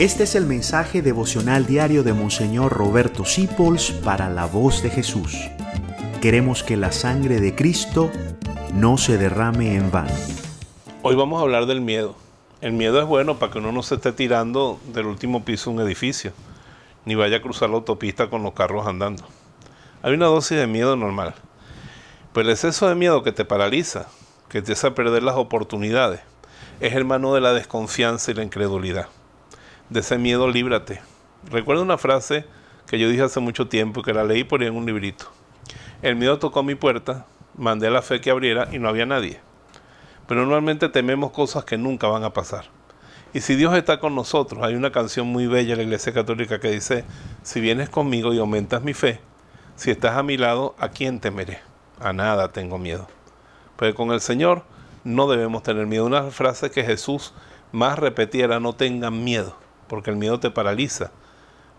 Este es el mensaje devocional diario de Monseñor Roberto Sipols para la voz de Jesús. Queremos que la sangre de Cristo no se derrame en vano. Hoy vamos a hablar del miedo. El miedo es bueno para que uno no se esté tirando del último piso de un edificio, ni vaya a cruzar la autopista con los carros andando. Hay una dosis de miedo normal, pero el exceso de miedo que te paraliza, que te hace perder las oportunidades, es hermano de la desconfianza y la incredulidad de ese miedo líbrate. Recuerdo una frase que yo dije hace mucho tiempo que la leí por ahí en un librito. El miedo tocó mi puerta, mandé a la fe que abriera y no había nadie. Pero normalmente tememos cosas que nunca van a pasar. Y si Dios está con nosotros, hay una canción muy bella en la Iglesia Católica que dice, si vienes conmigo y aumentas mi fe, si estás a mi lado, ¿a quién temeré? A nada tengo miedo. Pero con el Señor no debemos tener miedo. Una frase que Jesús más repetiera, no tengan miedo porque el miedo te paraliza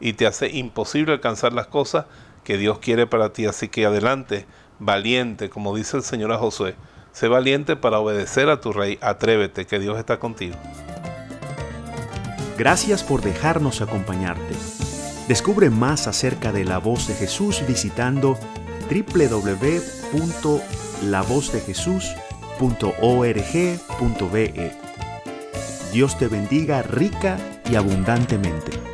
y te hace imposible alcanzar las cosas que Dios quiere para ti. Así que adelante, valiente, como dice el Señor a Josué, sé valiente para obedecer a tu rey, atrévete, que Dios está contigo. Gracias por dejarnos acompañarte. Descubre más acerca de la voz de Jesús visitando www.lavozdejesús.org.be. Dios te bendiga rica y abundantemente.